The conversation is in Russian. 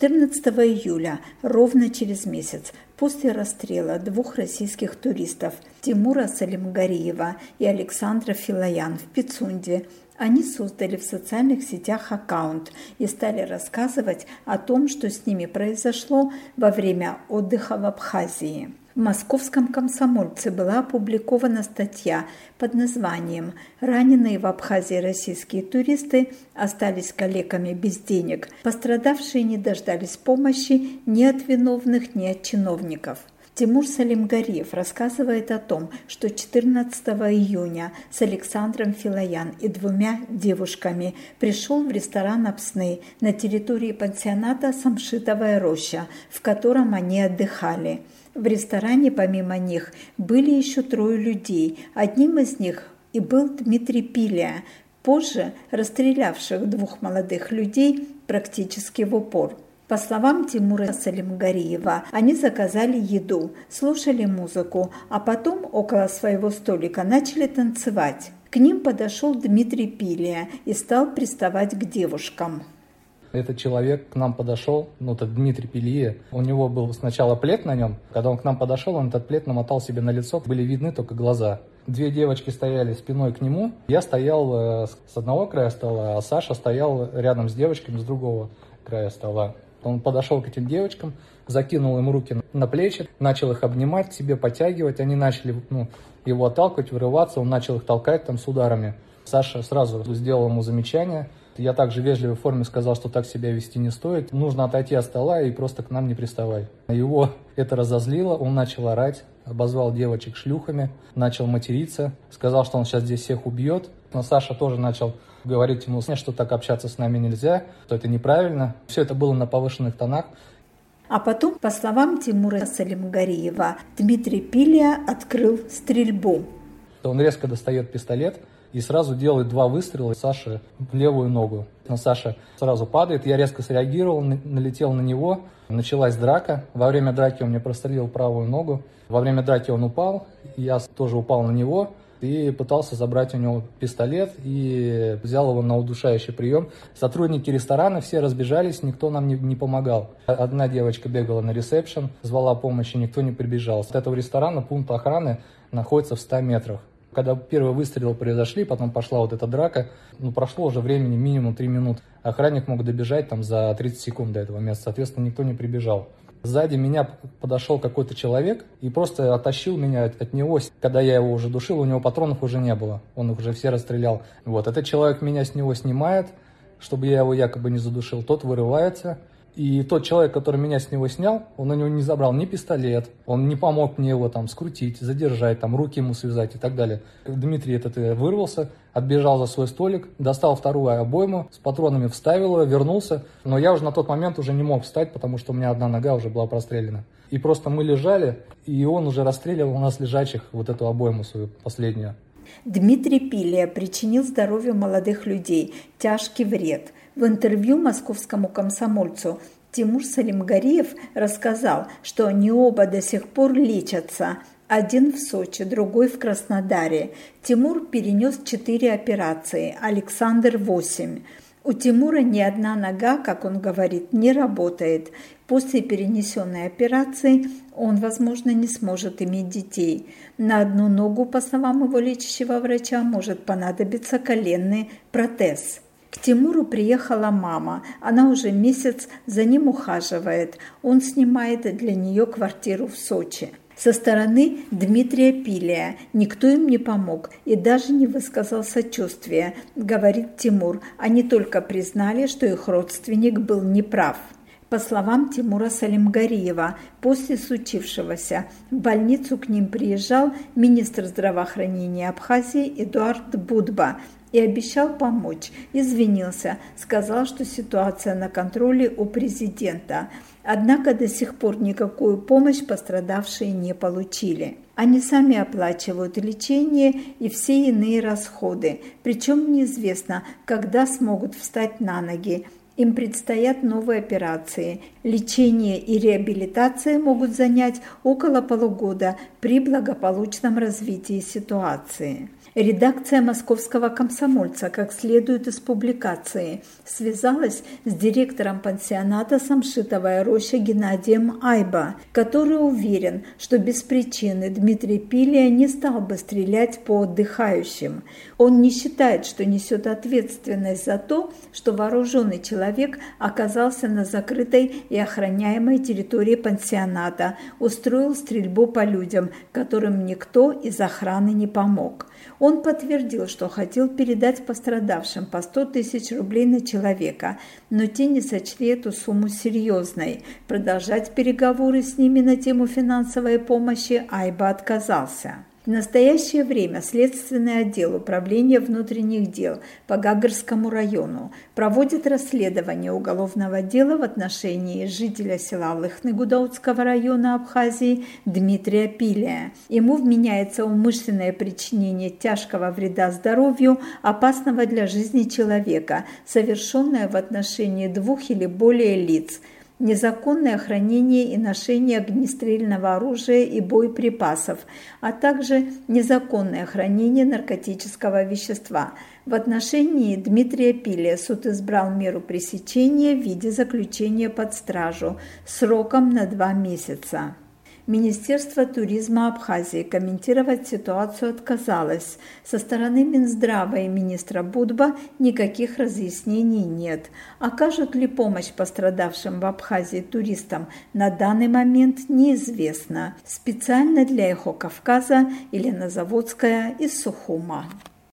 14 июля, ровно через месяц, после расстрела двух российских туристов Тимура Салимгариева и Александра Филоян в Пицунде, они создали в социальных сетях аккаунт и стали рассказывать о том, что с ними произошло во время отдыха в Абхазии. В московском комсомольце была опубликована статья под названием «Раненые в Абхазии российские туристы остались коллегами без денег. Пострадавшие не дождались помощи ни от виновных, ни от чиновников». Тимур Салимгариев рассказывает о том, что 14 июня с Александром Филоян и двумя девушками пришел в ресторан «Апсны» на территории пансионата «Самшитовая роща», в котором они отдыхали. В ресторане помимо них были еще трое людей. Одним из них и был Дмитрий Пилия, позже расстрелявших двух молодых людей практически в упор. По словам Тимура Салимгариева, они заказали еду, слушали музыку, а потом около своего столика начали танцевать. К ним подошел Дмитрий Пилия и стал приставать к девушкам. Этот человек к нам подошел, ну, это Дмитрий Пилия. У него был сначала плед на нем. Когда он к нам подошел, он этот плед намотал себе на лицо. Были видны только глаза. Две девочки стояли спиной к нему. Я стоял э, с одного края стола, а Саша стоял рядом с девочками с другого края стола. Он подошел к этим девочкам, закинул им руки на плечи, начал их обнимать к себе, подтягивать. Они начали ну, его отталкивать, вырываться. Он начал их толкать там с ударами. Саша сразу сделал ему замечание. Я также в вежливой форме сказал, что так себя вести не стоит. Нужно отойти от стола и просто к нам не приставай. Его это разозлило, он начал орать, обозвал девочек шлюхами, начал материться, сказал, что он сейчас здесь всех убьет. Но Саша тоже начал говорить ему, что так общаться с нами нельзя, что это неправильно. Все это было на повышенных тонах. А потом, по словам Тимура Салимгариева, Дмитрий Пилия открыл стрельбу. Он резко достает пистолет и сразу делает два выстрела Саше в левую ногу. Но Саша сразу падает, я резко среагировал, налетел на него, началась драка. Во время драки он мне прострелил правую ногу. Во время драки он упал, я тоже упал на него и пытался забрать у него пистолет и взял его на удушающий прием. Сотрудники ресторана все разбежались, никто нам не, не помогал. Одна девочка бегала на ресепшн, звала помощи, никто не прибежал. От этого ресторана пункт охраны находится в 100 метрах. Когда первые выстрелы произошли, потом пошла вот эта драка, ну, прошло уже времени минимум 3 минуты. Охранник мог добежать там за 30 секунд до этого места, соответственно, никто не прибежал. Сзади меня подошел какой-то человек и просто оттащил меня от него. Когда я его уже душил, у него патронов уже не было. Он их уже все расстрелял. Вот, этот человек меня с него снимает, чтобы я его якобы не задушил. Тот вырывается, и тот человек, который меня с него снял, он у него не забрал ни пистолет, он не помог мне его там скрутить, задержать, там руки ему связать и так далее. Дмитрий этот э, вырвался, отбежал за свой столик, достал вторую обойму, с патронами вставил ее, вернулся. Но я уже на тот момент уже не мог встать, потому что у меня одна нога уже была прострелена. И просто мы лежали, и он уже расстреливал у нас лежачих вот эту обойму свою последнюю. Дмитрий Пилия причинил здоровью молодых людей тяжкий вред – в интервью московскому комсомольцу Тимур Салимгариев рассказал, что они оба до сих пор лечатся. Один в Сочи, другой в Краснодаре. Тимур перенес четыре операции, Александр – восемь. У Тимура ни одна нога, как он говорит, не работает. После перенесенной операции он, возможно, не сможет иметь детей. На одну ногу, по словам его лечащего врача, может понадобиться коленный протез. К Тимуру приехала мама. Она уже месяц за ним ухаживает. Он снимает для нее квартиру в Сочи. Со стороны Дмитрия Пилия никто им не помог и даже не высказал сочувствия, говорит Тимур. Они только признали, что их родственник был неправ. По словам Тимура Салимгариева, после случившегося в больницу к ним приезжал министр здравоохранения Абхазии Эдуард Будба и обещал помочь. Извинился, сказал, что ситуация на контроле у президента. Однако до сих пор никакую помощь пострадавшие не получили. Они сами оплачивают лечение и все иные расходы, причем неизвестно, когда смогут встать на ноги. Им предстоят новые операции. Лечение и реабилитация могут занять около полугода при благополучном развитии ситуации. Редакция московского комсомольца, как следует из публикации, связалась с директором пансионата «Самшитовая роща» Геннадием Айба, который уверен, что без причины Дмитрий Пилия не стал бы стрелять по отдыхающим. Он не считает, что несет ответственность за то, что вооруженный человек оказался на закрытой и охраняемой территории пансионата, устроил стрельбу по людям, которым никто из охраны не помог. Он подтвердил, что хотел передать пострадавшим по 100 тысяч рублей на человека, но те не сочли эту сумму серьезной. Продолжать переговоры с ними на тему финансовой помощи Айба отказался. В настоящее время Следственный отдел Управления внутренних дел по Гагарскому району проводит расследование уголовного дела в отношении жителя села Лыхны Гудаутского района Абхазии Дмитрия Пилия. Ему вменяется умышленное причинение тяжкого вреда здоровью, опасного для жизни человека, совершенное в отношении двух или более лиц – незаконное хранение и ношение огнестрельного оружия и боеприпасов, а также незаконное хранение наркотического вещества. В отношении Дмитрия Пилия суд избрал меру пресечения в виде заключения под стражу сроком на два месяца. Министерство туризма Абхазии комментировать ситуацию отказалось. Со стороны Минздрава и министра Будба никаких разъяснений нет. Окажут ли помощь пострадавшим в Абхазии туристам на данный момент неизвестно. Специально для Эхо Кавказа Елена Заводская из Сухума.